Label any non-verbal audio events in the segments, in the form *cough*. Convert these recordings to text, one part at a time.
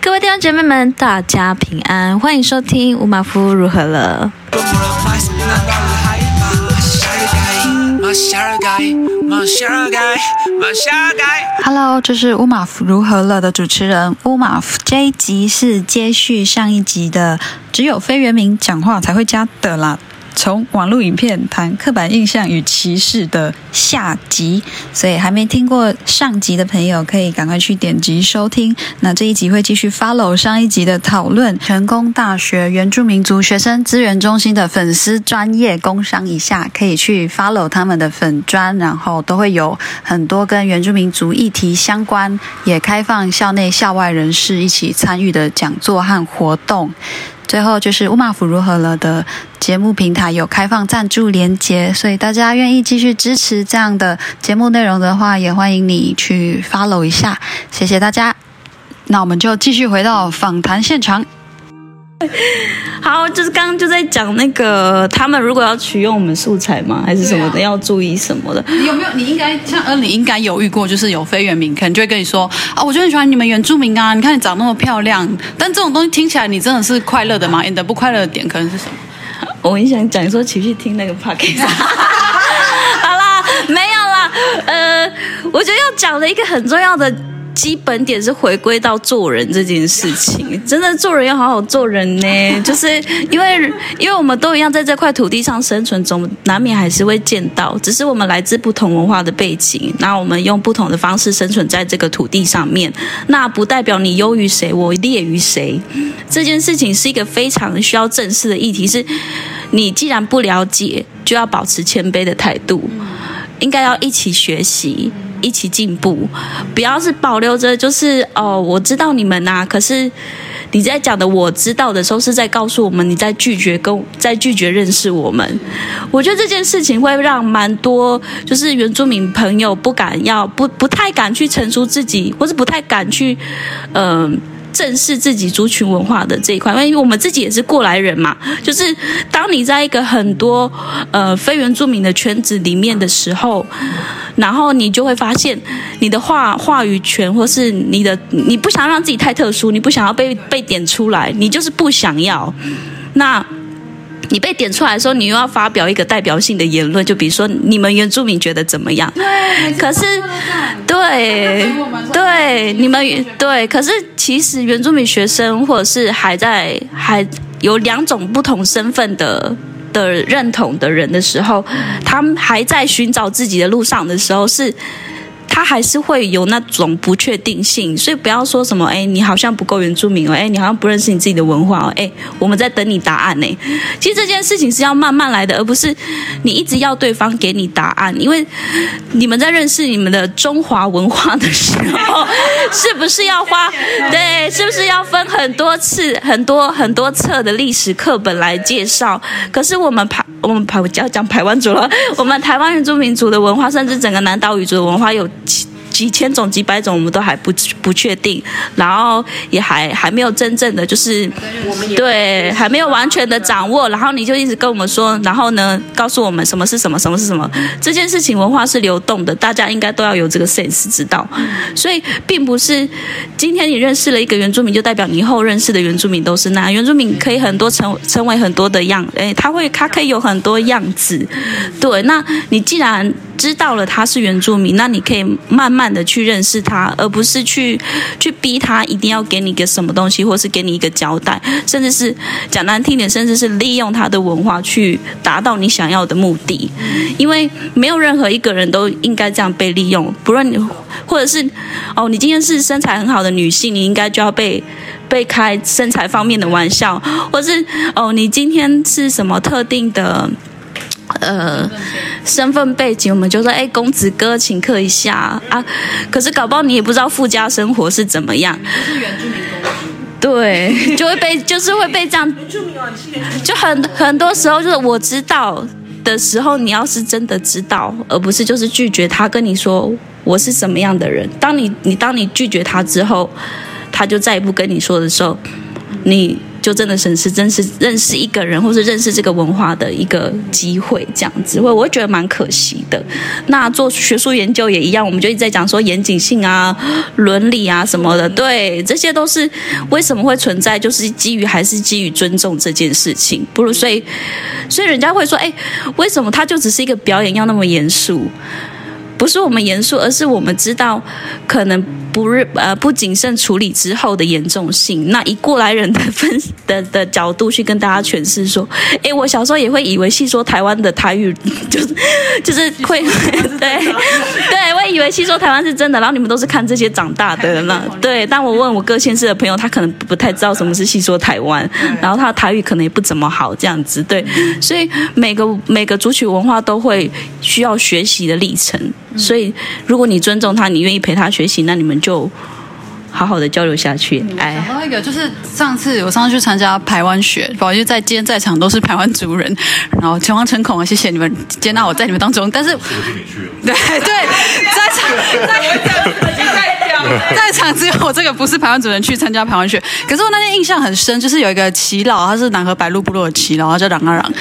各位弟兄姐妹们，大家平安，欢迎收听《乌马夫如何了》。Hello，这是乌马夫如何了的主持人乌马夫。这一集是接续上一集的，只有非原名讲话才会加的啦。从网络影片谈刻板印象与歧视的下集，所以还没听过上集的朋友可以赶快去点击收听。那这一集会继续 follow 上一集的讨论。成功大学原住民族学生资源中心的粉丝专业工商一下，可以去 follow 他们的粉专，然后都会有很多跟原住民族议题相关，也开放校内校外人士一起参与的讲座和活动。最后就是乌马府如何了的节目平台有开放赞助连接，所以大家愿意继续支持这样的节目内容的话，也欢迎你去 follow 一下，谢谢大家。那我们就继续回到访谈现场。*laughs* 好，就是刚刚就在讲那个，他们如果要取用我们素材吗，还是什么的，要注意什么的？你有没有？你应该像呃，你应该有遇过，就是有非原民，可能就会跟你说啊，我就很喜欢你们原住民啊，你看你长那么漂亮。但这种东西听起来，你真的是快乐的吗？你的不快乐的点可能是什么？我很想讲说，请去听那个 podcast。*laughs* 好啦，没有啦，呃，我觉得要讲的一个很重要的。基本点是回归到做人这件事情，真的做人要好好做人呢。*laughs* 就是因为，因为我们都一样在这块土地上生存，总难免还是会见到，只是我们来自不同文化的背景，那我们用不同的方式生存在这个土地上面，那不代表你优于谁，我劣于谁。这件事情是一个非常需要正视的议题，是你既然不了解，就要保持谦卑的态度，应该要一起学习。一起进步，不要是保留着，就是哦，我知道你们呐。可是你在讲的我知道的时候，是在告诉我们你在拒绝跟在拒绝认识我们。我觉得这件事情会让蛮多就是原住民朋友不敢要不不太敢去陈述自己，或是不太敢去嗯。正视自己族群文化的这一块，因为我们自己也是过来人嘛。就是当你在一个很多呃非原住民的圈子里面的时候，然后你就会发现，你的话话语权，或是你的你不想让自己太特殊，你不想要被被点出来，你就是不想要那。你被点出来的时候，你又要发表一个代表性的言论，就比如说你们原住民觉得怎么样？对，可是对对你们对，可是其实原住民学生或者是还在还有两种不同身份的的认同的人的时候，他们还在寻找自己的路上的时候是。他还是会有那种不确定性，所以不要说什么，哎，你好像不够原住民哦，哎，你好像不认识你自己的文化哦，哎，我们在等你答案呢。其实这件事情是要慢慢来的，而不是你一直要对方给你答案，因为你们在认识你们的中华文化的时候，是不是要花对，是不是要分很多次、很多很多册的历史课本来介绍？可是我们排我们排要讲台湾族了，我们台湾原住民族的文化，甚至整个南岛语族的文化有。几千种、几百种，我们都还不不确定，然后也还还没有真正的就是对，还没有完全的掌握。然后你就一直跟我们说，然后呢，告诉我们什么是什么，什么是什么。这件事情文化是流动的，大家应该都要有这个 sense 知道。所以，并不是今天你认识了一个原住民，就代表你以后认识的原住民都是那原住民可以很多成成为很多的样，哎，他会他可以有很多样子。对，那你既然。知道了他是原住民，那你可以慢慢的去认识他，而不是去去逼他一定要给你个什么东西，或是给你一个交代，甚至是讲难听点，甚至是利用他的文化去达到你想要的目的。因为没有任何一个人都应该这样被利用，不论你或者是哦，你今天是身材很好的女性，你应该就要被被开身材方面的玩笑，或是哦，你今天是什么特定的。呃，身份背景，我们就说，哎，公子哥，请客一下啊。可是搞不好你也不知道富家生活是怎么样。对，就会被，就是会被这样。就很很多时候，就是我知道的时候，你要是真的知道，而不是就是拒绝他跟你说我是什么样的人。当你你当你拒绝他之后，他就再也不跟你说的时候，你。就真的审视、真是认识一个人，或是认识这个文化的一个机会，这样子，我我会觉得蛮可惜的。那做学术研究也一样，我们就一直在讲说严谨性啊、伦理啊什么的，对，这些都是为什么会存在，就是基于还是基于尊重这件事情。不如所以，所以人家会说，哎，为什么他就只是一个表演要那么严肃？不是我们严肃，而是我们知道可能。不是呃不谨慎处理之后的严重性，那以过来人的分 *laughs* 的的角度去跟大家诠释说，哎，我小时候也会以为戏说台湾的台语就是 *laughs* 就是会对对，我 *laughs* 以为戏说台湾是真的，然后你们都是看这些长大的呢，对。但我问我各县市的朋友，他可能不太知道什么是戏说台湾，然后他的台语可能也不怎么好，这样子对。所以每个每个族群文化都会需要学习的历程，所以如果你尊重他，你愿意陪他学习，那你们。就好好的交流下去。哎，想到一个，就是上次我上次去参加台湾学，不好意思，在今天在场都是台湾族人，*laughs* 然后诚惶诚恐啊，谢谢你们接纳我在你们当中。但是，*laughs* 对对，在场在在场只有我这个不是台湾族人去参加台湾学。可是我那天印象很深，就是有一个耆老，他是南河白鹿部落的耆老，他叫冉阿冉。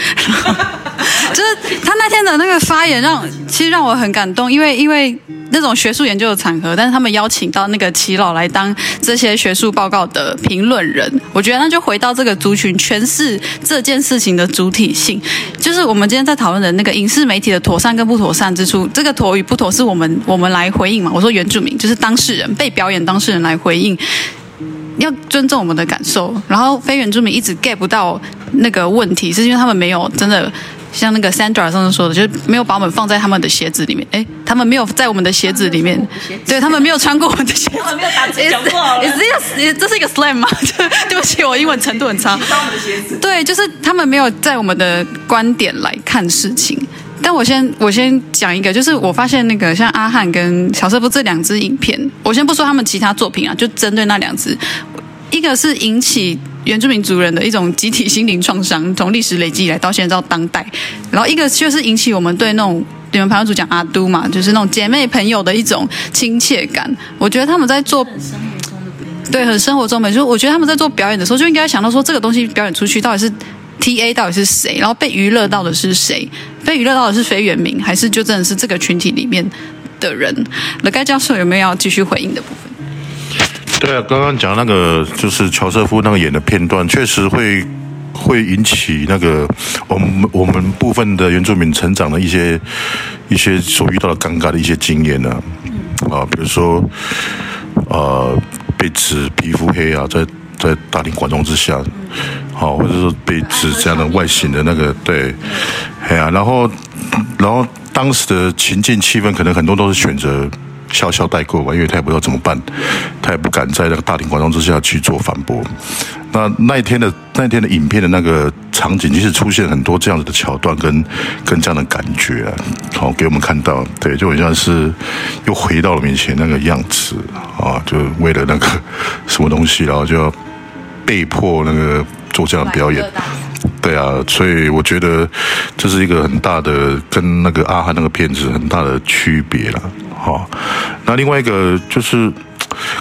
就是他那天的那个发言，让其实让我很感动，因为因为那种学术研究的场合，但是他们邀请到那个齐老来当这些学术报告的评论人，我觉得那就回到这个族群诠释这件事情的主体性，就是我们今天在讨论的那个影视媒体的妥善跟不妥善之处，这个妥与不妥是我们我们来回应嘛？我说原住民就是当事人被表演当事人来回应，要尊重我们的感受，然后非原住民一直 get 不到那个问题，是因为他们没有真的。像那个 Sandra 上次说的，就是没有把我们放在他们的鞋子里面。哎，他们没有在我们的鞋子里面，对他们没有穿过我们的鞋子。没有打字讲话。这是一个 slam 吗？*laughs* 对不起，我英文程度很差。对，就是他们没有在我们的观点来看事情。但我先我先讲一个，就是我发现那个像阿汉跟小色夫这两支影片，我先不说他们其他作品啊，就针对那两支，一个是引起。原住民族人的一种集体心灵创伤，从历史累积以来到现在到当代，然后一个就是引起我们对那种你们朋友组讲阿都嘛，就是那种姐妹朋友的一种亲切感。我觉得他们在做对很生活中美，就我觉得他们在做表演的时候就应该想到说这个东西表演出去到底是 T A 到底是谁，然后被娱乐到的是谁？被娱乐到的是非原民，还是就真的是这个群体里面的人？那该教授有没有要继续回应的部分？对啊，刚刚讲那个就是乔瑟夫那个演的片段，确实会会引起那个我们我们部分的原住民成长的一些一些所遇到的尴尬的一些经验呢。啊，比如说呃被指皮肤黑啊，在在大庭广众之下，好，或者说被指这样的外形的那个对，哎呀，然后然后当时的情境气氛，可能很多都是选择。笑笑带过吧，因为他也不知道怎么办，他也不敢在那个大庭广众之下去做反驳。那那一天的那一天的影片的那个场景，其实出现很多这样子的桥段跟跟这样的感觉啊，好给我们看到，对，就很像是又回到了面前那个样子啊，就为了那个什么东西，然后就要被迫那个做这样的表演。对啊，所以我觉得这是一个很大的跟那个阿汉那个片子很大的区别了。好，那另外一个就是，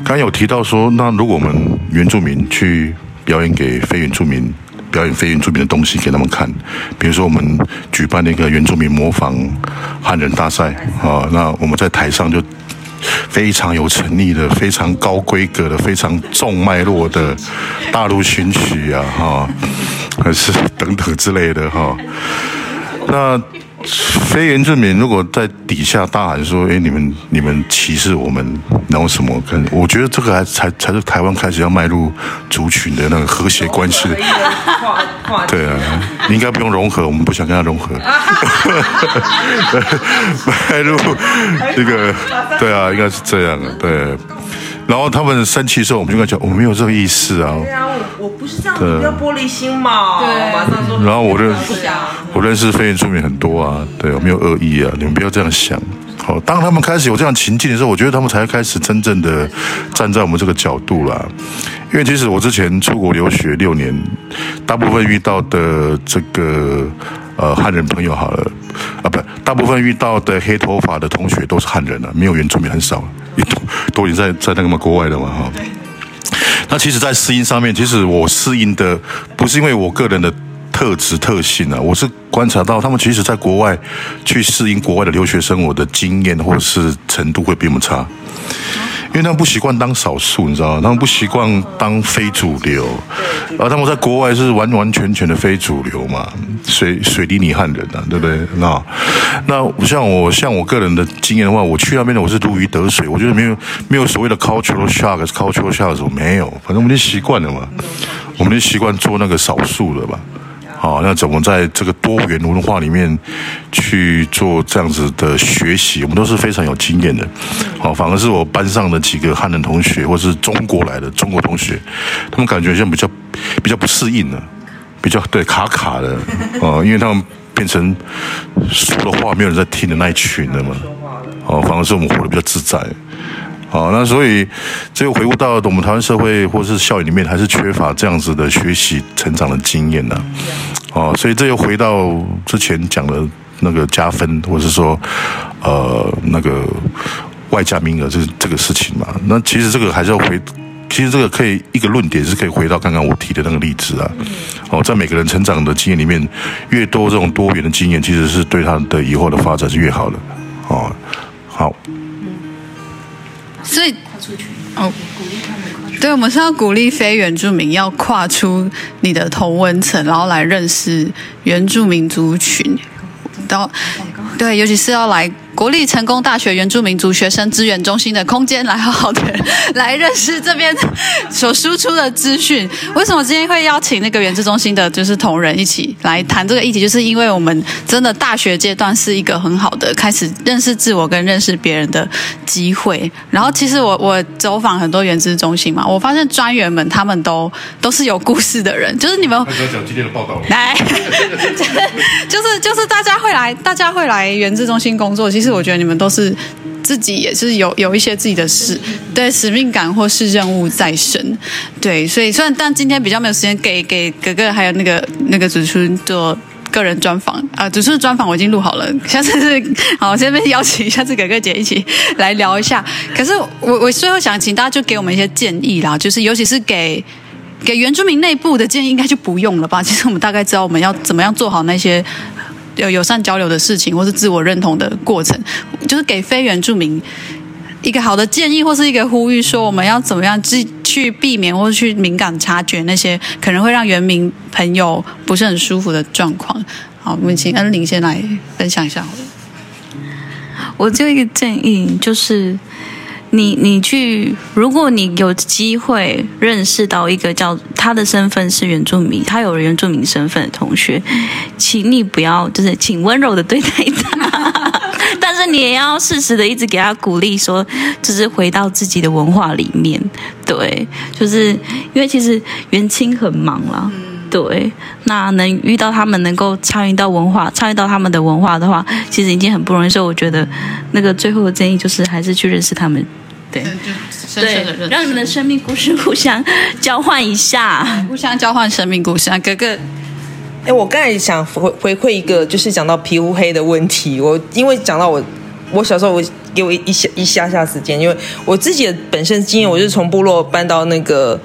刚有提到说，那如果我们原住民去表演给非原住民，表演非原住民的东西给他们看，比如说我们举办那个原住民模仿汉人大赛啊，那我们在台上就非常有诚意的、非常高规格的、非常重脉络的大陆寻曲啊，哈，还是 *laughs* 等等之类的哈，那。非原住民如果在底下大喊说：“哎，你们你们歧视我们，然后什么？”跟我觉得这个还才才是台湾开始要迈入族群的那个和谐关系。*laughs* 对啊，你应该不用融合，我们不想跟他融合。*laughs* *laughs* 迈入这个，对啊，应该是这样的，对。然后他们生气的时候，我们就跟他讲，我没有这个意思啊。对啊，我我不是这样，不要玻璃心嘛。对，然后我认识我认识非原住民很多啊，对，我没有恶意啊，你们不要这样想。好，当他们开始有这样情境的时候，我觉得他们才开始真正的站在我们这个角度啦。因为其实我之前出国留学六年，大部分遇到的这个呃汉人朋友好了啊，不，大部分遇到的黑头发的同学都是汉人啊，没有原住民很少。都都已经在在那个嘛国外的嘛哈，那其实，在适应上面，其实我适应的不是因为我个人的特质特性啊，我是观察到他们其实在国外去适应国外的留学生活的经验或是程度会比我们差。因为他们不习惯当少数，你知道吗？他们不习惯当非主流，而他们在国外是完完全全的非主流嘛，水水里你汉人啊，对不对？那那像我像我个人的经验的话，我去那边的我是如鱼得水，我觉得没有没有所谓的 cultural shock，cultural shock 没有，反正我们就习惯了嘛，我们就习惯做那个少数的吧。好，那怎么在这个多元文化里面去做这样子的学习？我们都是非常有经验的。好，反而是我班上的几个汉人同学，或是中国来的中国同学，他们感觉像比较比较不适应了，比较对卡卡的 *laughs* 哦，因为他们变成说的话没有人在听的那一群了嘛。哦，反而是我们活得比较自在。好，那所以这又回顾到我们台湾社会或是校园里面，还是缺乏这样子的学习成长的经验呢。哦，所以这又回到之前讲的那个加分，或是说呃那个外加名额这这个事情嘛。那其实这个还是要回，其实这个可以一个论点是可以回到刚刚我提的那个例子啊。哦，在每个人成长的经验里面，越多这种多元的经验，其实是对他的以后的发展是越好的。哦，好。所以，哦，对，我们是要鼓励非原住民要跨出你的同温层，然后来认识原住民族群，然后，对，尤其是要来。国立成功大学原住民族学生资源中心的空间，来好好的来认识这边所输出的资讯。为什么今天会邀请那个原住中心的，就是同仁一起来谈这个议题？就是因为我们真的大学阶段是一个很好的开始认识自我跟认识别人的机会。然后，其实我我走访很多原住中心嘛，我发现专员们他们都都是有故事的人。就是你们讲今天的报道，来，就是就是大家会来，大家会来原住中心工作，其实。是我觉得你们都是自己也是有有一些自己的使对使命感或是任务在身，对，所以虽然但今天比较没有时间给给哥哥还有那个那个主持人做个人专访啊，主持人专访我已经录好了，下次是 *laughs* 好，这边邀请下次哥哥姐一起来聊一下。可是我我最后想请大家就给我们一些建议啦，就是尤其是给给原住民内部的建议，应该就不用了吧？其实我们大概知道我们要怎么样做好那些。有友善交流的事情，或是自我认同的过程，就是给非原住民一个好的建议，或是一个呼吁，说我们要怎么样去去避免，或者去敏感察觉那些可能会让原民朋友不是很舒服的状况。好，我们请恩玲先来分享一下。我就一个建议，就是。你你去，如果你有机会认识到一个叫他的身份是原住民，他有原住民身份的同学，请你不要就是请温柔的对待他，*laughs* 但是你也要适时的一直给他鼓励，说就是回到自己的文化里面，对，就是因为其实元青很忙了，对，那能遇到他们，能够参与到文化，参与到他们的文化的话，其实已经很不容易。所以我觉得那个最后的建议就是还是去认识他们。对，对，让你们的生命故事互相交换一下，互相交换生命故事啊。哥哥，哎，我刚才想回回馈一个，就是讲到皮肤黑的问题。我因为讲到我，我小时候我给我一下一下下时间，因为我自己的本身经验，我是从部落搬到那个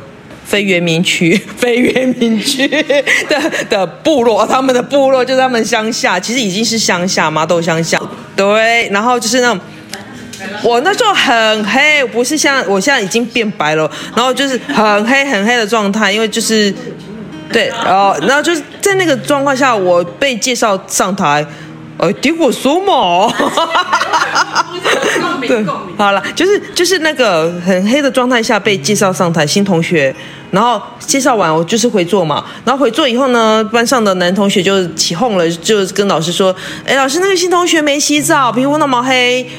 非原民区，*laughs* 非原民区的的部落，他们的部落就是他们乡下，其实已经是乡下嘛，都乡下。对，然后就是那种。我那时候很黑，不是像我现在已经变白了，然后就是很黑很黑的状态，因为就是，对，然后然后就是在那个状况下，我被介绍上台，呃，顶我说嘛，*laughs* 对，好了，就是就是那个很黑的状态下被介绍上台，新同学，然后介绍完我就是回座嘛，然后回座以后呢，班上的男同学就起哄了，就跟老师说，哎，老师那个新同学没洗澡，皮肤那么黑。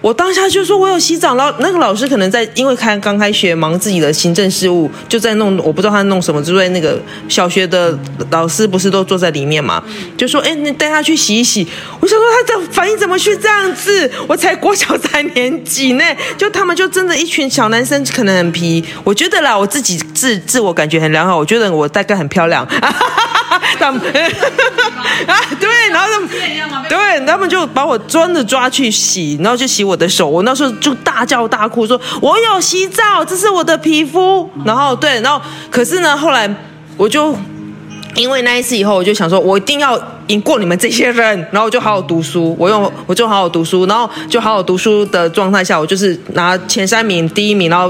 我当下就说，我有洗澡，然后那个老师可能在，因为开刚开学，忙自己的行政事务，就在弄，我不知道他弄什么，就在那个小学的老师不是都坐在里面嘛，就说，哎，你带他去洗一洗。我想说他的反应怎么去这样子？我才国小三年级呢，就他们就真的一群小男生，可能很皮。我觉得啦，我自己自自我感觉很良好，我觉得我大概很漂亮。*laughs* 他们 *laughs* 啊，对，然后他们对，他们就把我真的抓去洗，然后就洗我的手。我那时候就大叫大哭说：“我有洗澡，这是我的皮肤。”然后对，然后可是呢，后来我就因为那一次以后，我就想说，我一定要赢过你们这些人，然后我就好好读书，我用我就好好读书，然后就好好读书的状态下，我就是拿前三名、第一名，然后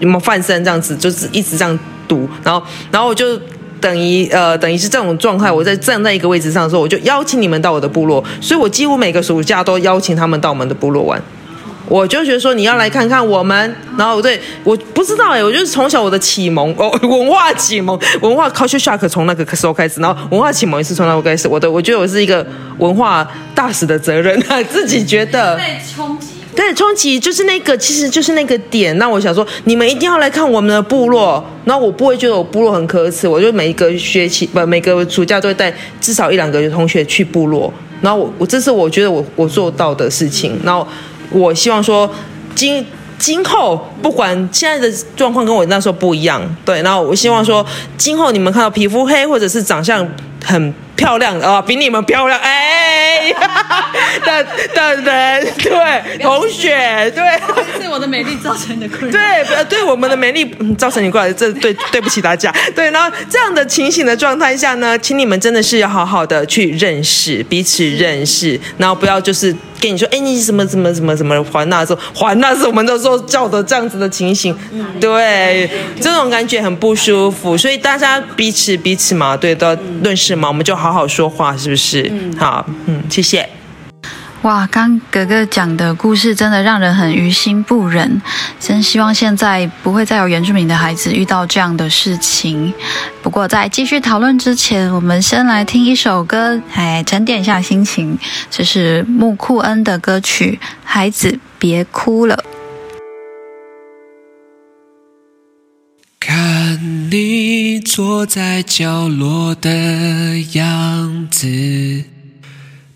有没有翻身这样子，就是一直这样读，然后然后我就。等于呃，等于是这种状态，我在站在一个位置上的时候，我就邀请你们到我的部落，所以我几乎每个暑假都邀请他们到我们的部落玩。我就觉得说你要来看看我们，然后对我不知道哎，我就是从小我的启蒙哦，*laughs* 文化启蒙，文化 culture shock 从那个时候开始，然后文化启蒙也是从那个开始。我的我觉得我是一个文化大使的责任啊，*laughs* 自己觉得被冲击。对，冲击就是那个，其实就是那个点。那我想说，你们一定要来看我们的部落。然后我不会觉得我部落很可耻，我就每一个学期不，每个暑假都会带至少一两个同学去部落。然后我我这是我觉得我我做到的事情。然后我希望说，今今后不管现在的状况跟我那时候不一样，对。然后我希望说，今后你们看到皮肤黑或者是长相很。漂亮啊，比你们漂亮哎！*laughs* 的的人对同学对，对我的美丽造成的困扰。对，对我们的美丽造成你过来，这对对不起大家。对，然后这样的情形的状态下呢，请你们真的是要好好的去认识彼此，认识，然后不要就是跟你说，哎，你什么什么什么什么还那时候还那是我们都说叫的这样子的情形，对，这种感觉很不舒服，所以大家彼此彼此嘛，对，都要认识嘛，我们就好。好好说话，是不是？嗯，好，嗯，谢谢。哇，刚格格讲的故事真的让人很于心不忍，真希望现在不会再有原住民的孩子遇到这样的事情。不过在继续讨论之前，我们先来听一首歌，哎，沉淀一下心情。这是木库恩的歌曲《孩子别哭了》。你坐在角落的样子，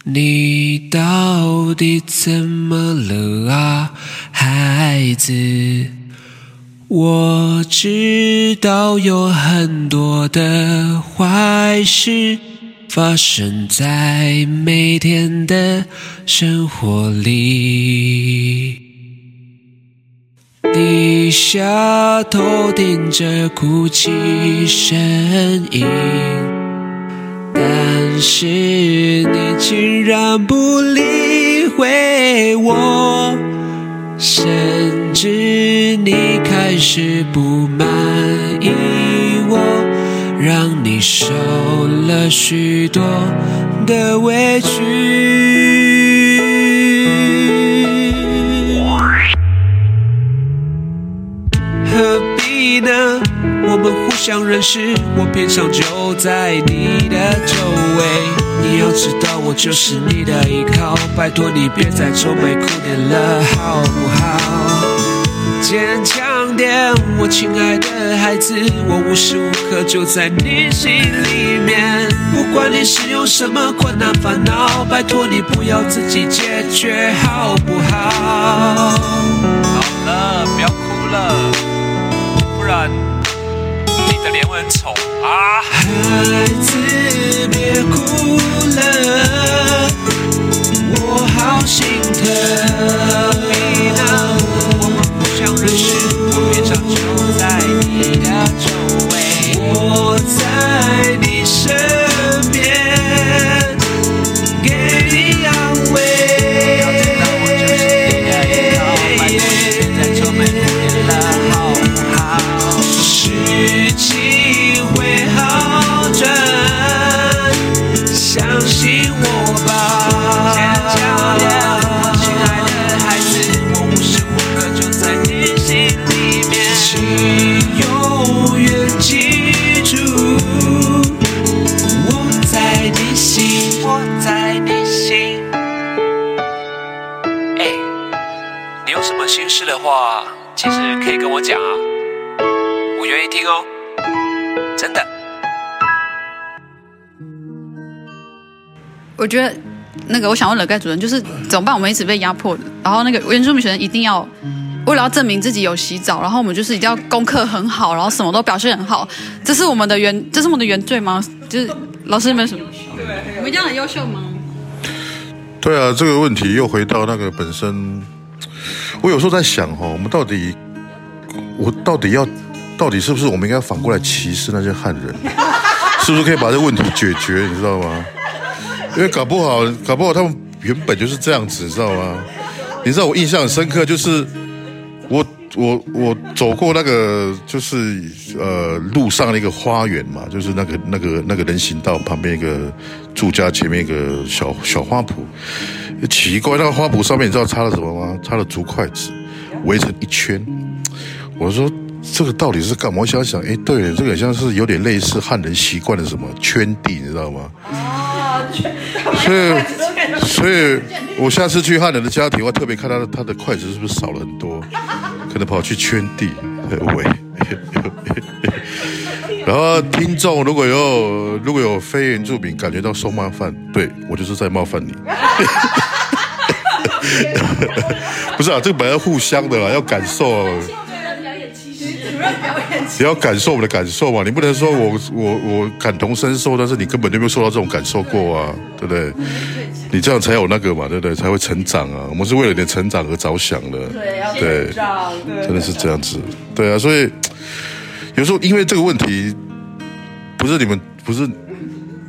你到底怎么了啊，孩子？我知道有很多的坏事发生在每天的生活里。低下头听着哭泣声音，但是你竟然不理会我，甚至你开始不满意我，让你受了许多的委屈。想认识，我偏向就在你的周围。你要知道，我就是你的依靠。拜托你别再愁眉苦脸了，好不好？坚强点，我亲爱的孩子，我无时无刻就在你心里面。不管你是有什么困难烦恼，拜托你不要自己解决，好不好？好了，不要哭了。不然你的脸会很丑啊！孩子别哭了，我好心疼。你呢？我们互相认识，我脸上就在你的的话，其实可以跟我讲啊，我愿意听哦，真的。我觉得那个，我想问了盖主任，就是怎么办？我们一直被压迫的，然后那个原住民学生一定要为了要证明自己有洗澡，然后我们就是一定要功课很好，然后什么都表现很好，这是我们的原，*laughs* 这是我们的原罪吗？就是老师们什么？我们这样很优秀吗？对啊，这个问题又回到那个本身，我有时候在想哈，我们到底，我到底要，到底是不是我们应该反过来歧视那些汉人？*laughs* 是不是可以把这个问题解决？你知道吗？因为搞不好，搞不好他们原本就是这样子，你知道吗？你知道我印象很深刻，就是我我我走过那个就是呃路上的一个花园嘛，就是那个那个那个人行道旁边一个住家前面一个小小花圃，奇怪，那个花圃上面你知道插了什么吗？插了竹筷子，围成一圈。我说这个到底是干嘛？我想想，哎，对，这个好像是有点类似汉人习惯的什么圈地，你知道吗？啊所以，*laughs* 所以我下次去汉人的家庭，我特别看他的他的筷子是不是少了很多，可能跑去圈地喂。然后听众如果有如果有非原住民感觉到受冒犯，对我就是在冒犯你。*laughs* 不是啊，这个本来互相的啦，要感受。你要感受我们的感受嘛，你不能说我我我感同身受，但是你根本就没有受到这种感受过啊，对不对？你这样才有那个嘛，对不对？才会成长啊。我们是为了你的成长而着想的，对，真的是这样子，对啊。所以有时候因为这个问题，不是你们不是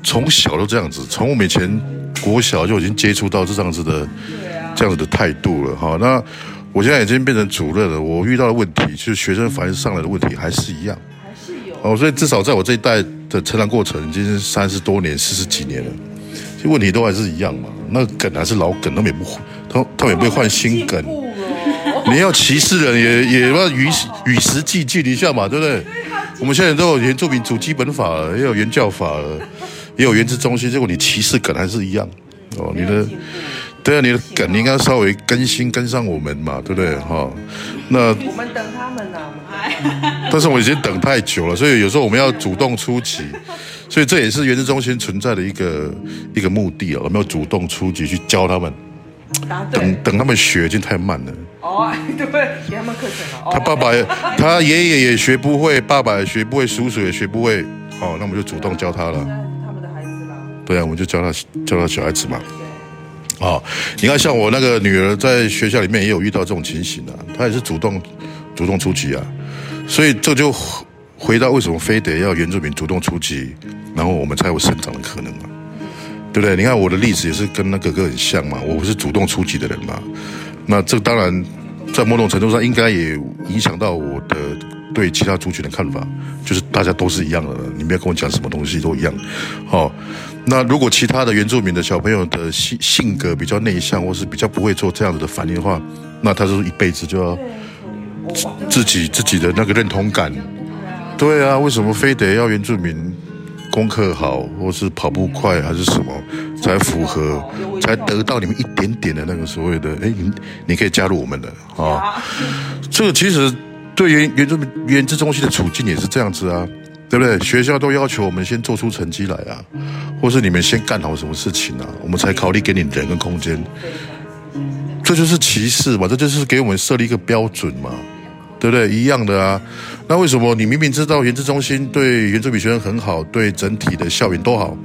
从小都这样子，从我们以前国小就已经接触到这样子的这样子的态度了哈。那我现在已经变成主任了，我遇到的问题就是学生反映上来的问题还是一样，还是有哦，所以至少在我这一代的成长过程已经是三十多年、四十几年了，这问题都还是一样嘛。那梗还是老梗，他们也不他他们也不会换新梗。你要歧视人，也也要与与时俱进一下嘛，对不对？我们现在都有原住民主基本法了，也有原教法了，也有原子中心，结果你歧视梗还是一样哦，你的。对啊，你的梗你应该稍微更新跟上我们嘛，对不对？哈，那我们等他们呢，但是我已经等太久了，所以有时候我们要主动出击，所以这也是原子中心存在的一个一个目的啊，我们要主动出击去教他们，等等他们学已经太慢了。哦，*laughs* 对，给他们课程了。他爸爸他爷爷也学不会，爸爸也学不会，叔叔也学不会，哦，那我们就主动教他了。他们的孩子啦。对啊，我们就教他教他小孩子嘛。哦，你看，像我那个女儿在学校里面也有遇到这种情形啊，她也是主动主动出击啊，所以这就回到为什么非得要原住民主动出击，然后我们才有生长的可能嘛，对不对？你看我的例子也是跟那哥哥很像嘛，我不是主动出击的人嘛，那这当然在某种程度上应该也影响到我的对其他族群的看法，就是大家都是一样的，你不要跟我讲什么东西都一样，好。那如果其他的原住民的小朋友的性性格比较内向，或是比较不会做这样子的反应的话，那他就是一辈子就要自己自己的那个认同感。对啊，为什么非得要原住民功课好，或是跑步快，还是什么才符合，才得到你们一点点的那个所谓的？哎，你你可以加入我们的啊。这个其实对原原住民原住中心的处境也是这样子啊。对不对？学校都要求我们先做出成绩来啊，或是你们先干好什么事情啊，我们才考虑给你人跟空间。这就是歧视嘛？这就是给我们设立一个标准嘛？对不对？一样的啊。那为什么你明明知道原子中心对原住民学生很好，对整体的校园都好，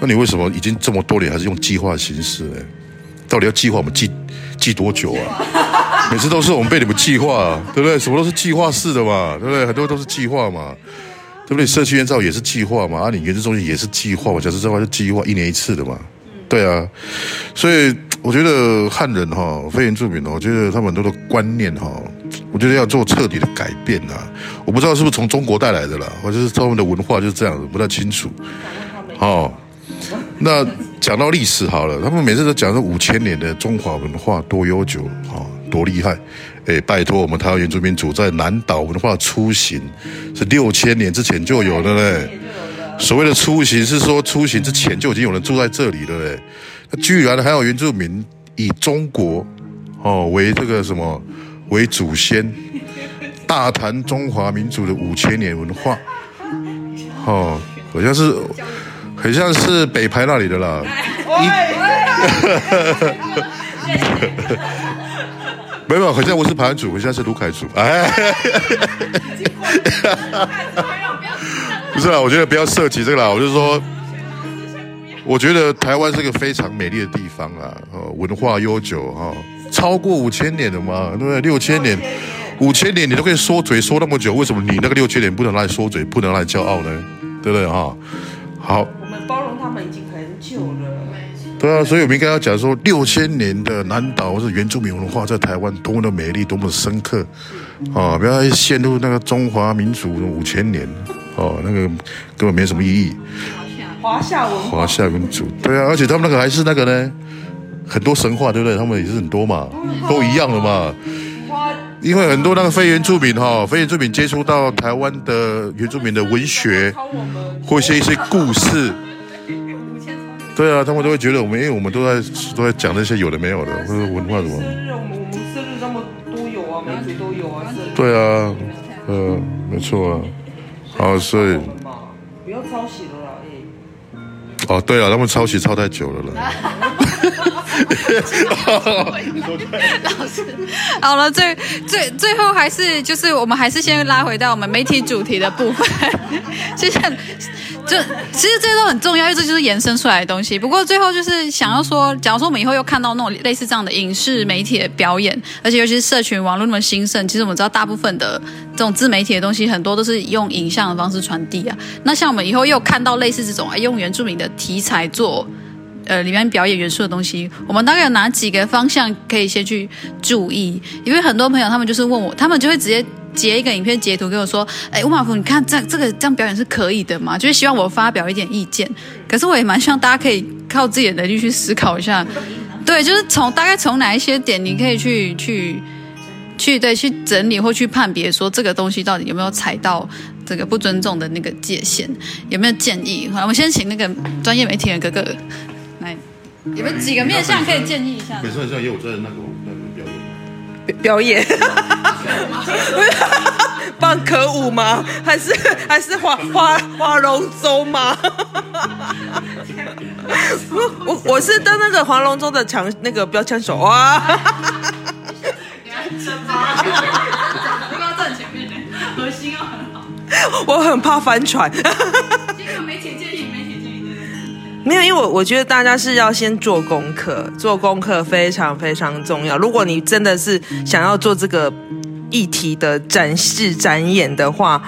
那你为什么已经这么多年还是用计划形式呢？到底要计划我们计计多久啊？每次都是我们被你们计划，对不对？什么都是计划式的嘛，对不对？很多都是计划嘛。对不对？社区院照也是计划嘛，啊，你原子中心也是计划嘛，假设这话是计划一年一次的嘛，对啊，所以我觉得汉人哈，非原住民哦，我觉得他们很多的观念哈，我觉得要做彻底的改变啊，我不知道是不是从中国带来的啦，或者是他们的文化就是这样子，不太清楚。哦，那讲到历史好了，他们每次都讲说五千年的中华文化多悠久啊，多厉害。哎，拜托，我们台湾原住民族在南岛文化出行是六千年之前就有的嘞。所谓的出行是说出行之前就已经有人住在这里了嘞。那居然还有原住民以中国哦为这个什么为祖先，大谈中华民族的五千年文化。哦，好像是，很像是北排那里的啦。*laughs* 没有，好像我是盘主，我现在是卢凯主。哎，*laughs* 不是啊，我觉得不要涉及这个啦。我就说，我觉得台湾是个非常美丽的地方啊，哦，文化悠久哈、超过五千年的嘛，对不对？六千年，五千年你都可以缩嘴缩那么久，为什么你那个六千年不能来缩嘴，不能来骄傲呢？对不对哈？好，我们包容他们已经很久了。对啊，所以我们应该要讲说，六千年的南岛或是原住民文化在台湾多么的美丽，多么的深刻啊！不要陷入那个中华民族五千年哦，那个根本没什么意义。华夏文化华夏民族，对啊，而且他们那个还是那个呢，很多神话，对不对？他们也是很多嘛，都一样的嘛。因为很多那个非原住民哈、非原住民接触到台湾的原住民的文学，或一些一些故事，对啊，他们都会觉得我们，因为我们都在都在讲那些有的没有的，或者文化什么，生日，我们我们生日那么都有啊，每组都有啊，对啊，呃，没错啊，好，所以，不要抄袭了啦，哎。哦，对啊，他们抄袭抄太久了 *laughs* 老师。好了，最最最后还是就是我们还是先拉回到我们媒体主题的部分，就像就其实这些都很重要，因为这就是延伸出来的东西。不过最后就是想要说，假如说我们以后又看到那种类似这样的影视媒体的表演，而且尤其是社群网络那么兴盛，其实我们知道大部分的这种自媒体的东西，很多都是用影像的方式传递啊。那像我们以后又看到类似这种哎用原住民的题材做。呃，里面表演元素的东西，我们大概有哪几个方向可以先去注意？因为很多朋友他们就是问我，他们就会直接截一个影片截图跟我说：“哎，吴马福，你看这这个这样表演是可以的吗？”就是希望我发表一点意见。可是我也蛮希望大家可以靠自己的能力去思考一下，对，就是从大概从哪一些点你可以去去去对去整理或去判别，说这个东西到底有没有踩到这个不尊重的那个界限，有没有建议？好，我们先请那个专业媒体人哥哥来，有没有几个面向可以建议一下？本身好像也有在那个那个表演。表演，放歌舞吗？还是还是划划划龙舟吗？*laughs* 我我是当那个划龙舟的枪那个标枪手啊！不要站前面的，核心要很好。*laughs* 我很怕翻船。没有，因为我我觉得大家是要先做功课，做功课非常非常重要。如果你真的是想要做这个议题的展示展演的话，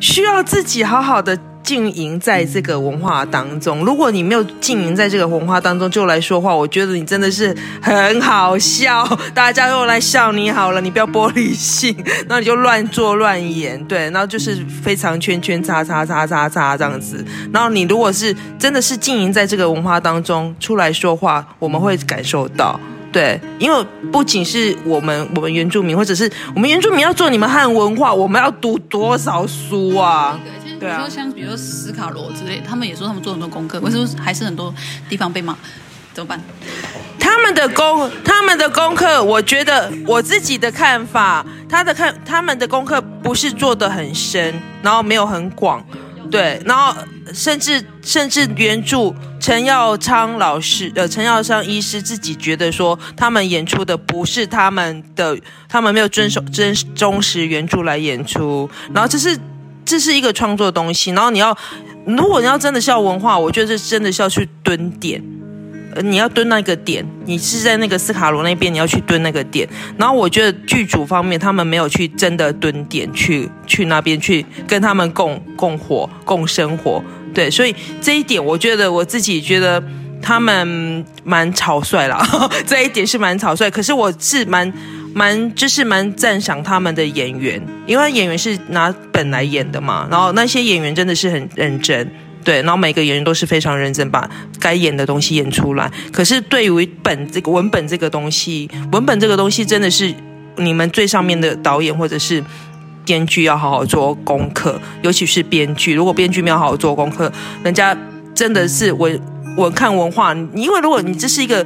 需要自己好好的经营在这个文化当中。如果你没有经营在这个文化当中就来说话，我觉得你真的是很好笑，大家又来笑你好了，你不要玻璃心，那你就乱做乱演，对，然后就是非常圈圈叉叉叉叉叉这样子。然后你如果是真的是经营在这个文化当中出来说话，我们会感受到。对，因为不仅是我们我们原住民，或者是我们原住民要做你们汉文化，我们要读多少书啊？对啊比如说像比如说斯卡罗之类，他们也说他们做很多功课，为什么还是很多地方被骂？怎么办？他们的功，他们的功课，我觉得我自己的看法，他的看他们的功课不是做的很深，然后没有很广，对，然后甚至甚至原著陈耀昌老师，呃，陈耀昌医师自己觉得说，他们演出的不是他们的，他们没有遵守真忠实原著来演出，然后这是这是一个创作的东西，然后你要，如果你要真的是要文化，我觉得这真的是要去蹲点。你要蹲那个点，你是在那个斯卡罗那边，你要去蹲那个点。然后我觉得剧组方面，他们没有去真的蹲点，去去那边去跟他们共共活、共生活。对，所以这一点，我觉得我自己觉得他们蛮草率啦，*laughs* 这一点是蛮草率。可是我是蛮蛮就是蛮赞赏他们的演员，因为演员是拿本来演的嘛，然后那些演员真的是很认真。对，然后每个演员都是非常认真，把该演的东西演出来。可是对于本这个文本这个东西，文本这个东西真的是你们最上面的导演或者是编剧要好好做功课，尤其是编剧。如果编剧没有好好做功课，人家真的是文文看文化，因为如果你这是一个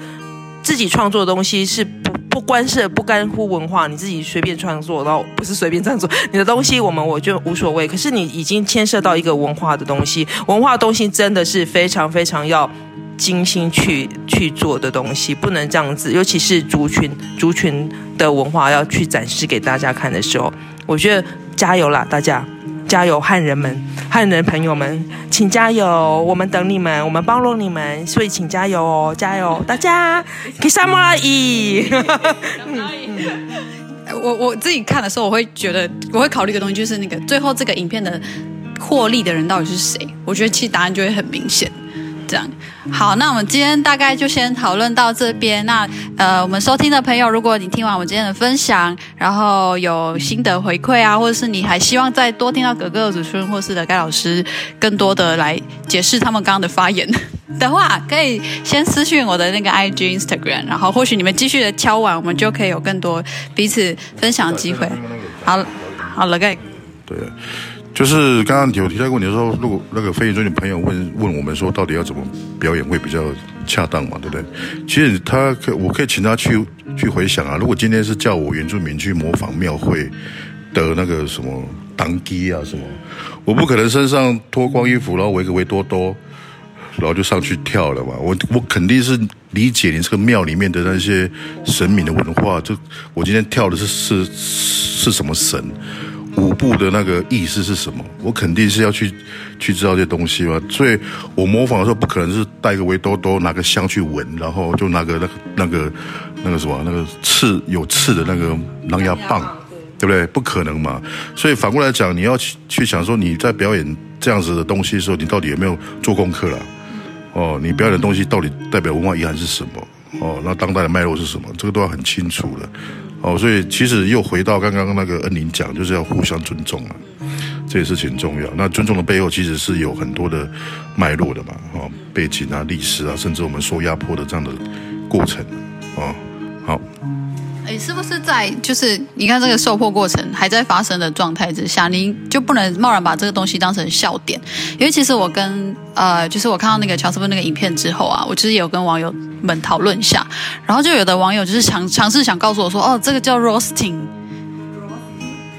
自己创作的东西，是不不关涉不干乎文化，你自己随便创作，然后 *laughs* 不是随便创作 *laughs* 你的东西，我们我就无所谓。可是你已经牵涉到一个文化的东西，文化的东西真的是非常非常要精心去去做的东西，不能这样子。尤其是族群族群的文化要去展示给大家看的时候，我觉得加油啦，大家！加油，汉人们、汉人朋友们，请加油！我们等你们，我们包容你们，所以请加油哦，加油！大家，给萨莫拉伊。我我自己看的时候，我会觉得，我会考虑一个东西，就是那个最后这个影片的获利的人到底是谁？我觉得其实答案就会很明显。这样好，那我们今天大概就先讨论到这边。那呃，我们收听的朋友，如果你听完我们今天的分享，然后有心得回馈啊，或者是你还希望再多听到哥哥的主持人或是的该老师更多的来解释他们刚刚的发言 *laughs* 的话，可以先私讯我的那个 IG Instagram，然后或许你们继续的敲完，我们就可以有更多彼此分享的机会。好，好了，该对。就是刚刚有提到过，你说如果那个非原住民朋友问问我们说，到底要怎么表演会比较恰当嘛，对不对？其实他可我可以请他去去回想啊。如果今天是叫我原住民去模仿庙会的那个什么当机啊什么，我不可能身上脱光衣服，然后围个围多多，然后就上去跳了嘛。我我肯定是理解你这个庙里面的那些神明的文化。就我今天跳的是是是什么神？舞步的那个意思是什么？我肯定是要去去知道这些东西嘛。所以我模仿的时候，不可能是带个围兜兜，拿个香去闻，然后就拿个那个那个那个什么那个刺有刺的那个狼牙棒，对不对？不可能嘛。所以反过来讲，你要去去想说，你在表演这样子的东西的时候，你到底有没有做功课了？哦，你表演的东西到底代表文化遗憾是什么？哦，那当代的脉络是什么？这个都要很清楚的。哦，所以其实又回到刚刚那个恩宁讲，就是要互相尊重啊，这也是挺重要。那尊重的背后其实是有很多的脉络的嘛，哦，背景啊、历史啊，甚至我们受压迫的这样的过程，哦，好。哎，是不是在就是你看这个受迫过程还在发生的状态之下，你就不能贸然把这个东西当成笑点？因为其实我跟呃，就是我看到那个乔斯夫那个影片之后啊，我其实也有跟网友们讨论一下，然后就有的网友就是强尝试想告诉我说，哦，这个叫 roasting，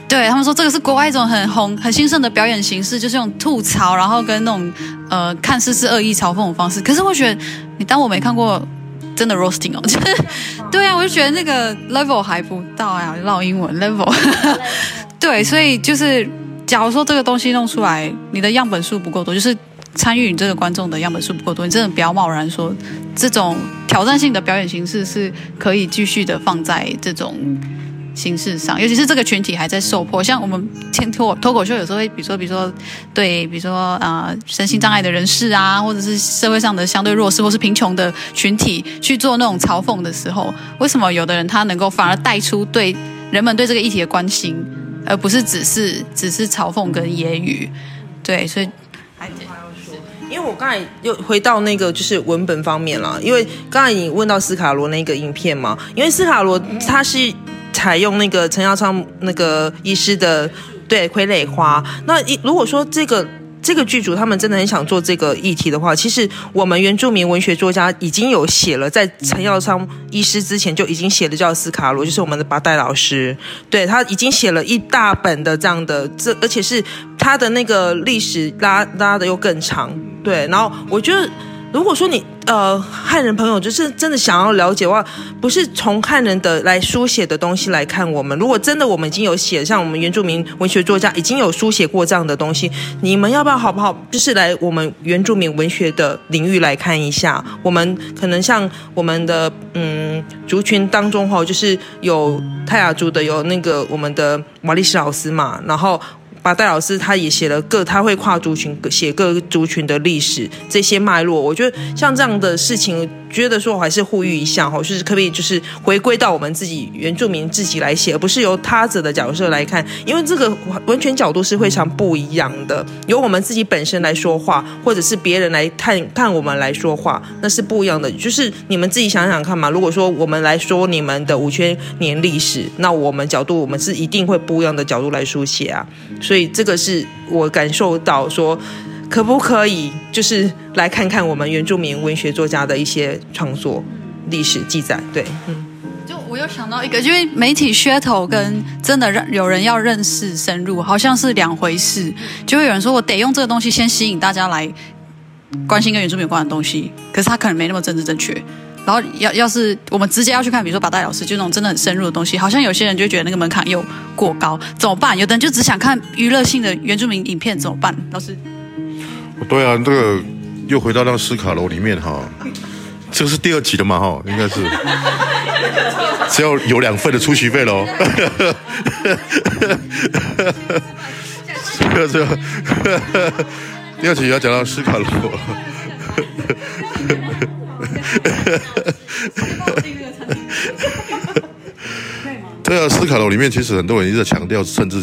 对他们说这个是国外一种很红很兴盛的表演形式，就是用吐槽，然后跟那种呃看似是恶意嘲讽的方式。可是我觉得你当我没看过。真的 roasting 哦，*laughs* 就是对啊，我就觉得那个 level 还不到呀，绕英文 level，*laughs* 对，所以就是假如说这个东西弄出来，你的样本数不够多，就是参与你这个观众的样本数不够多，你真的不要贸然说这种挑战性的表演形式是可以继续的放在这种。形式上，尤其是这个群体还在受迫，像我们听脱脱口秀，有时候会，比如说，比如说，对，比如说，呃，身心障碍的人士啊，或者是社会上的相对弱势或是贫穷的群体去做那种嘲讽的时候，为什么有的人他能够反而带出对人们对这个议题的关心，而不是只是只是嘲讽跟揶揄？对，所以，因为我刚才又回到那个就是文本方面了，因为刚才你问到斯卡罗那个影片嘛，因为斯卡罗他是。采用那个陈耀昌那个医师的对傀儡花，那一如果说这个这个剧组他们真的很想做这个议题的话，其实我们原住民文学作家已经有写了，在陈耀昌医师之前就已经写了叫斯卡罗，就是我们的八代老师，对他已经写了一大本的这样的这，而且是他的那个历史拉拉的又更长，对，然后我觉得。如果说你呃汉人朋友就是真的想要了解的话，不是从汉人的来书写的东西来看我们。如果真的我们已经有写，像我们原住民文学作家已经有书写过这样的东西，你们要不要好不好？就是来我们原住民文学的领域来看一下。我们可能像我们的嗯族群当中哈，就是有泰雅族的，有那个我们的瓦利斯老师嘛，然后。马戴老师他也写了各，他会跨族群写各族群的历史这些脉络。我觉得像这样的事情，觉得说我还是呼吁一下哈，就是可不可以就是回归到我们自己原住民自己来写，而不是由他者的角色来看，因为这个完全角度是非常不一样的。由我们自己本身来说话，或者是别人来看看我们来说话，那是不一样的。就是你们自己想想看嘛。如果说我们来说你们的五千年历史，那我们角度我们是一定会不一样的角度来书写啊。所以这个是我感受到说，可不可以就是来看看我们原住民文学作家的一些创作历史记载？对，嗯，就我又想到一个，因为媒体噱头跟真的让有人要认识深入，好像是两回事。就会有人说我得用这个东西先吸引大家来关心跟原住民有关的东西，可是他可能没那么政治正确。然后要要是我们直接要去看，比如说把大老师就那种真的很深入的东西，好像有些人就觉得那个门槛又过高，怎么办？有的人就只想看娱乐性的原住民影片，怎么办？老师，对啊，这个又回到那个斯卡罗里面哈，这个是第二集的嘛哈，应该是，*laughs* 只要有两份的出席费喽。这个这个，第二集要讲到斯卡罗。*laughs* 对啊，斯卡罗里面其实很多人一直在强调，甚至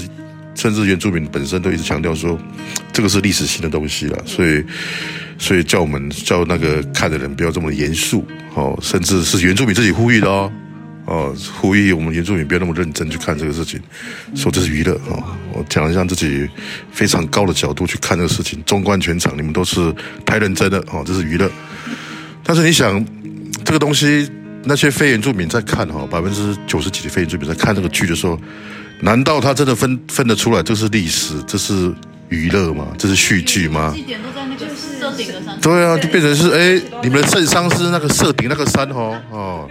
甚至原住民本身都一直强调说，这个是历史性的东西了，所以所以叫我们叫那个看的人不要这么严肃哦，甚至是原住民自己呼吁的哦哦，呼吁我们原住民不要那么认真去看这个事情，说这是娱乐哦，我讲一下自己非常高的角度去看这个事情，纵观全场，你们都是太认真了哦，这是娱乐。但是你想，这个东西，那些非原住民在看哈，百分之九十几的非原住民在看这个剧的时候，难道他真的分分得出来这是历史，这是娱乐吗？这是戏剧吗？点都在那个设顶的上。对啊，就变成是哎，你们的圣山是那个设顶那个山哦哦，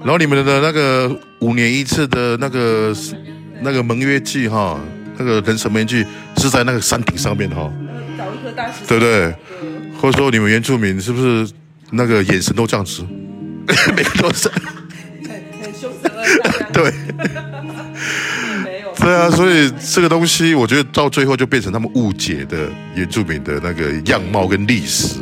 然后你们的那个五年一次的那个那个盟约祭哈，那个人神盟约祭是在那个山顶上面哈，找一颗大石对不对？或者说你们原住民是不是那个眼神都这样子，每个都是很凶神恶煞，对。*laughs* 对啊，所以这个东西，我觉得到最后就变成他们误解的原住民的那个样貌跟历史。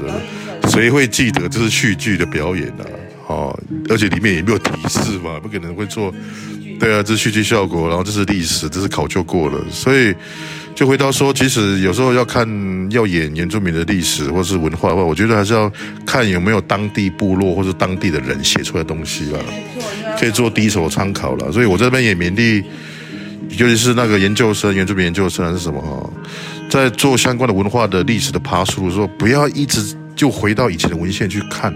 谁会记得这是戏剧的表演呢、啊？哦，而且里面也没有提示嘛，不可能会做。对啊，这是戏剧效果，然后这是历史，这是考究过了，所以就回到说，其实有时候要看要演原住民的历史或是文化的话，我觉得还是要看有没有当地部落或是当地的人写出来的东西吧，可以做第一手参考了。所以我这边也勉励。尤其是那个研究生、原住民研究生还是什么哈，在做相关的文化的历史的爬书的时候，不要一直就回到以前的文献去看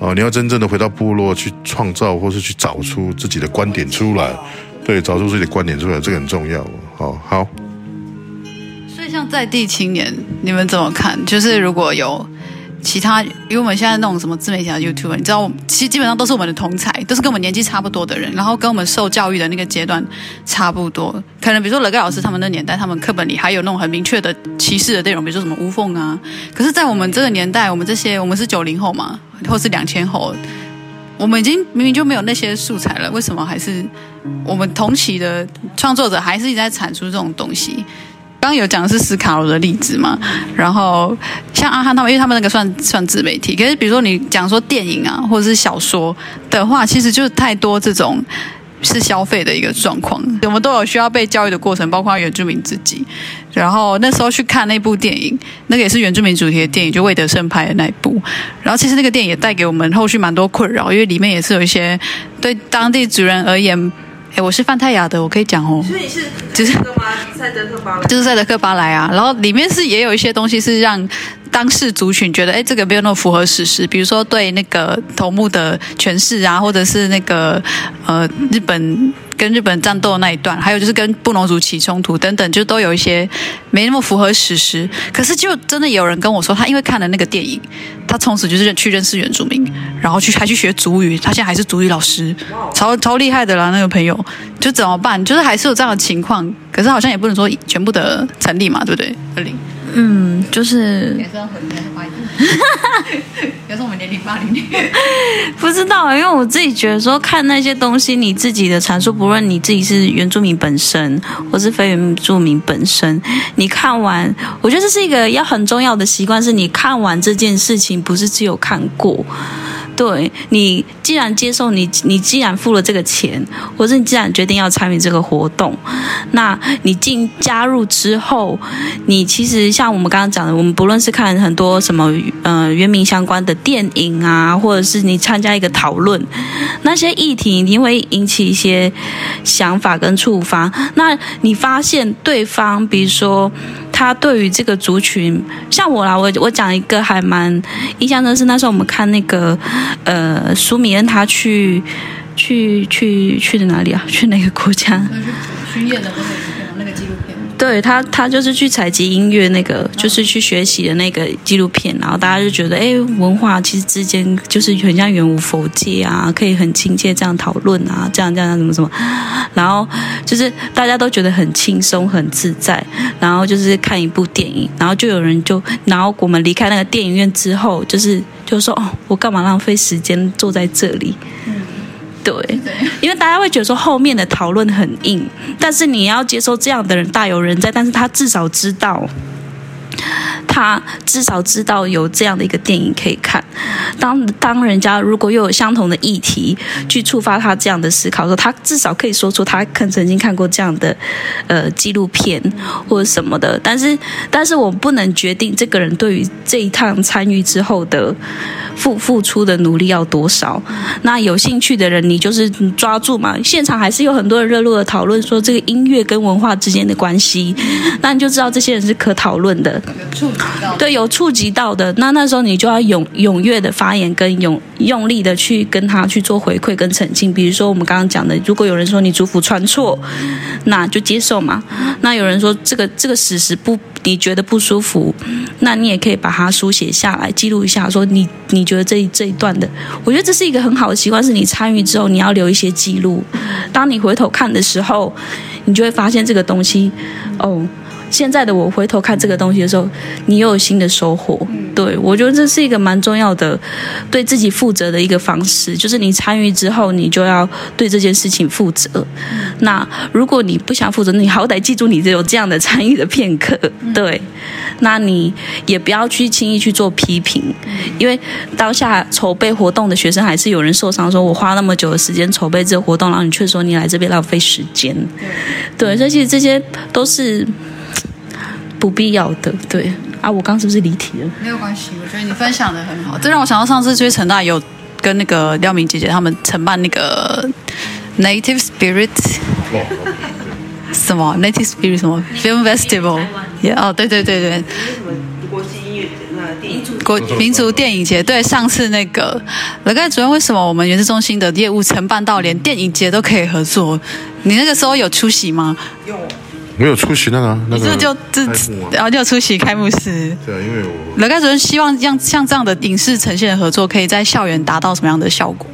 啊！你要真正的回到部落去创造，或是去找出自己的观点出来，对，找出自己的观点出来，这个很重要。好，好。所以像在地青年，你们怎么看？就是如果有。其他，因为我们现在那种什么自媒体啊、YouTube，你知道，其实基本上都是我们的同才，都是跟我们年纪差不多的人，然后跟我们受教育的那个阶段差不多。可能比如说乐盖老师他们那年代，他们课本里还有那种很明确的歧视的内容，比如说什么无缝啊。可是，在我们这个年代，我们这些我们是九零后嘛，或是两千后，我们已经明明就没有那些素材了，为什么还是我们同期的创作者还是一直在产出这种东西？刚刚有讲的是斯卡罗的例子嘛，然后像阿汉他们，因为他们那个算算自媒体，可是比如说你讲说电影啊，或者是小说的话，其实就是太多这种是消费的一个状况。我们都有需要被教育的过程，包括原住民自己。然后那时候去看那部电影，那个也是原住民主题的电影，就魏德胜拍的那一部。然后其实那个电影也带给我们后续蛮多困扰，因为里面也是有一些对当地族人而言。哎，我是范泰雅的，我可以讲哦。所以你是就是？赛德克巴莱就是赛德克巴莱啊，然后里面是也有一些东西是让当事族群觉得，哎，这个没有那么符合史实，比如说对那个头目的诠释啊，或者是那个呃日本跟日本战斗的那一段，还有就是跟布农族起冲突等等，就都有一些没那么符合史实。可是就真的有人跟我说，他因为看了那个电影，他从此就是去认识原住民，然后去还去学族语，他现在还是族语老师，超超厉害的啦，那个朋友。就怎么办？就是还是有这样的情况，可是好像也不能说全部的成立嘛，对不对？二零，嗯，就是也是我们年龄八零年。*laughs* 不知道，因为我自己觉得说看那些东西，你自己的阐述，不论你自己是原住民本身，或是非原住民本身，你看完，我觉得这是一个要很重要的习惯，是你看完这件事情，不是只有看过。对你，既然接受你，你既然付了这个钱，或者你既然决定要参与这个活动，那你进加入之后，你其实像我们刚刚讲的，我们不论是看很多什么呃原民相关的电影啊，或者是你参加一个讨论，那些议题一定会引起一些想法跟触发。那你发现对方，比如说。他对于这个族群，像我啦，我我讲一个还蛮印象的是，那时候我们看那个呃苏米跟他去去去去的哪里啊？去哪个国家？巡演的那个那个。对他，他就是去采集音乐那个，就是去学习的那个纪录片，然后大家就觉得，哎，文化其实之间就是很像圆无佛界啊，可以很亲切这样讨论啊，这样这样怎么怎么，然后就是大家都觉得很轻松很自在，然后就是看一部电影，然后就有人就，然后我们离开那个电影院之后，就是就说，哦，我干嘛浪费时间坐在这里？对，因为大家会觉得说后面的讨论很硬，但是你要接受这样的人大有人在，但是他至少知道。他至少知道有这样的一个电影可以看。当当人家如果又有相同的议题去触发他这样的思考的时候，他至少可以说出他可曾经看过这样的呃纪录片或者什么的。但是，但是我不能决定这个人对于这一趟参与之后的付付出的努力要多少。那有兴趣的人，你就是抓住嘛。现场还是有很多人热络的讨论说这个音乐跟文化之间的关系，那你就知道这些人是可讨论的。对，有触及到的，那那时候你就要踊踊跃的发言，跟用用力的去跟他去做回馈跟澄清。比如说我们刚刚讲的，如果有人说你主辅传错，那就接受嘛。那有人说这个这个史实不，你觉得不舒服，那你也可以把它书写下来，记录一下，说你你觉得这这一段的，我觉得这是一个很好的习惯，是你参与之后你要留一些记录，当你回头看的时候，你就会发现这个东西，哦。现在的我回头看这个东西的时候，你又有新的收获。对我觉得这是一个蛮重要的，对自己负责的一个方式。就是你参与之后，你就要对这件事情负责。那如果你不想负责，你好歹记住你有这样的参与的片刻。对，那你也不要去轻易去做批评，因为当下筹备活动的学生还是有人受伤，说我花那么久的时间筹备这个活动，然后你却说你来这边浪费时间。对，所以其实这些都是。不必要的，对啊，我刚是不是离题了？没有关系，我觉得你分享的很好。这让我想到上次追成大有跟那个廖明姐姐他们承办那个 Native Spirit，*laughs* 什么 Native Spirit 什么 Film Festival，也哦，对对对对，国际音乐那国民族电影节。对，上次那个乐盖主任，为什么我们原子中心的业务承办到连电影节都可以合作？你那个时候有出席吗？有。没有出席那个，那个就就然后就出席开幕式。对，因为我乐盖主任希望像像这样的影视呈现的合作，可以在校园达到什么样的效果？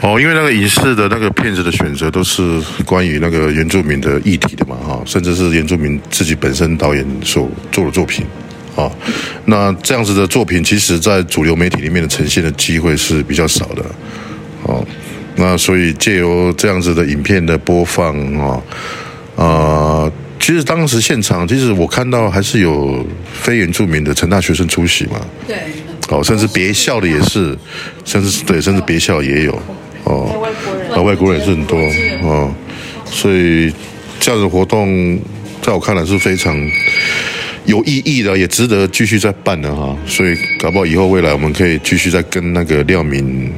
哦，因为那个影视的那个片子的选择都是关于那个原住民的议题的嘛，哈，甚至是原住民自己本身导演所做的作品，啊，那这样子的作品，其实在主流媒体里面的呈现的机会是比较少的，哦，那所以借由这样子的影片的播放，啊。啊，其实当时现场，其实我看到还是有非原住民的成大学生出席嘛。对。哦，甚至别校的也是，甚至对，甚至别校也有。哦。啊，外国人也是很多。哦。所以这样的活动，在我看来是非常有意义的，也值得继续再办的哈。所以搞不好以后未来我们可以继续再跟那个廖敏、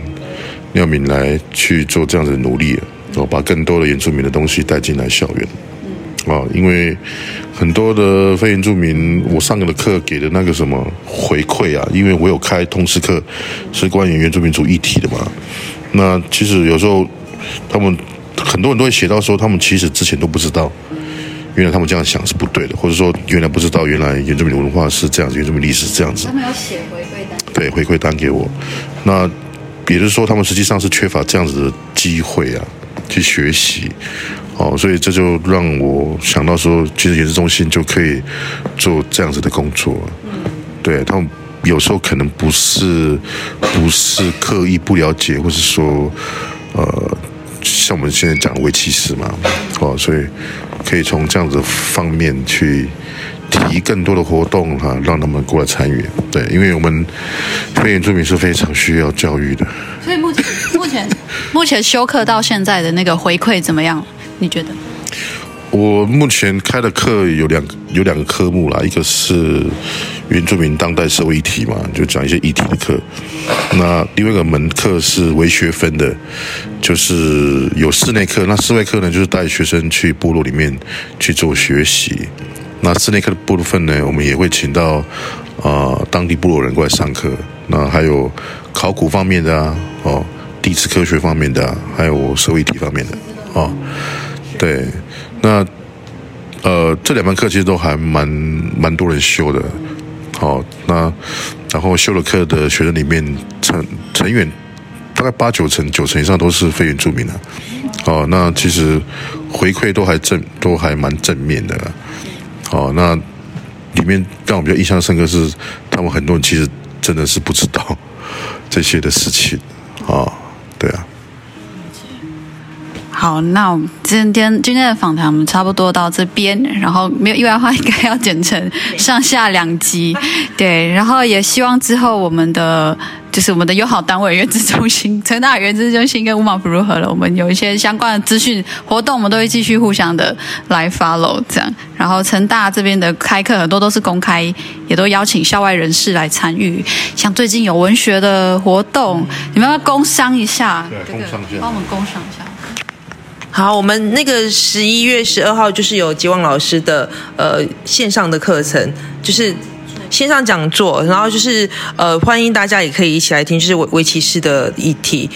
廖敏来去做这样的努力，哦，把更多的原住民的东西带进来校园。啊，因为很多的非原住民，我上的课给的那个什么回馈啊，因为我有开通识课，是关于原住民族议题的嘛。那其实有时候他们很多人都会写到说，他们其实之前都不知道，原来他们这样想是不对的，或者说原来不知道原来原住民文化是这样子，原住民历史是这样子。他们要写回馈单。对，回馈单给我。那也就是说，他们实际上是缺乏这样子的机会啊，去学习。哦，所以这就让我想到说，其实研视中心就可以做这样子的工作。嗯，对他们有时候可能不是不是刻意不了解，或是说呃，像我们现在讲的围棋师嘛，哦，所以可以从这样子方面去提更多的活动哈，让他们过来参与。对，因为我们非原住民是非常需要教育的。所以目前目前目前休课到现在的那个回馈怎么样？你觉得？我目前开的课有两有两个科目啦，一个是原住民当代社会议题嘛，就讲一些议题的课。那另外一个门课是微学分的，就是有室内课。那室外课呢，就是带学生去部落里面去做学习。那室内课的部分呢，我们也会请到啊当地部落人过来上课。那还有考古方面的啊，哦，地质科学方面的啊，还有社会议题方面的，哦。对，那呃，这两门课其实都还蛮蛮多人修的。好，那然后修了课的学生里面，成成员大概八九成、九成以上都是非原住民的。哦，那其实回馈都还正，都还蛮正面的。哦，那里面让我比较印象深刻是，他们很多人其实真的是不知道 *laughs* 这些的事情。啊。好，那我们今天今天的访谈我们差不多到这边，然后没有意外的话，应该要剪成上下两集，对，*laughs* 然后也希望之后我们的就是我们的友好单位原子中心、成大原子中心跟乌马普如何了，我们有一些相关的资讯活动，我们都会继续互相的来 follow 这样，然后成大这边的开课很多都是公开，也都邀请校外人士来参与，像最近有文学的活动，你们要工商一下，对这个工商一下？帮我们工商一下。好，我们那个十一月十二号就是有吉旺老师的呃线上的课程，就是线上讲座，然后就是呃欢迎大家也可以一起来听，就是围围棋式的议题。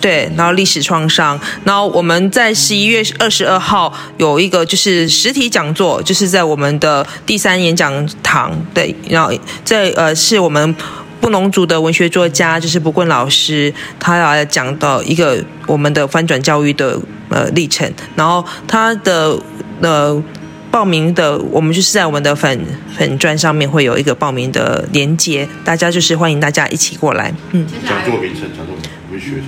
对，然后历史创伤，然后我们在十一月二十二号有一个就是实体讲座，就是在我们的第三演讲堂，对，然后这呃是我们布农族的文学作家，就是不棍老师，他来讲到一个我们的翻转教育的呃历程，然后他的呃报名的，我们就是在我们的粉粉砖上面会有一个报名的连接，大家就是欢迎大家一起过来，嗯。讲座名称，讲座文学文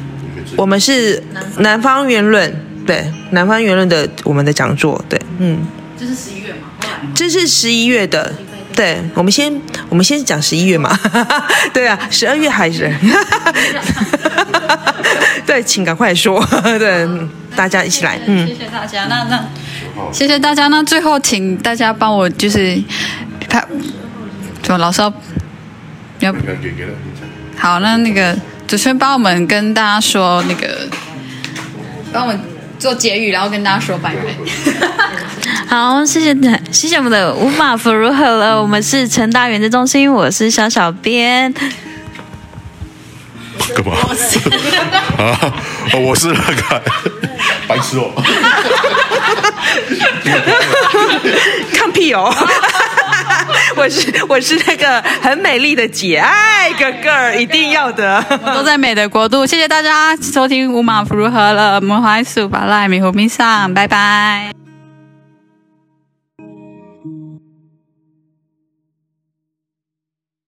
学我们是南方言论，对，南方言论的我们的讲座，对，嗯，这是十一月嘛？这是十一月的，对，我们先我们先讲十一月嘛，*laughs* 对啊，十二月还是，*laughs* 对，请赶快说，*laughs* 对，大家一起来，嗯谢，谢大家。那那谢谢大家。那最后请大家帮我就是拍，就老师要要，好，那那个主持人帮我们跟大家说那个，帮我们做结语，然后跟大家说拜拜。好，谢谢谢谢我们的五马夫如何了？我们是成大原子中心，我是小小编。干嘛？*laughs* 啊，哦我是那个 *laughs* 白痴哦。看屁哦。*laughs* 我是我是那个很美丽的姐，哎，哥哥一定要的。我都在美的国度，谢谢大家收听五马福如何了，我们怀素巴赖米湖米上，拜拜。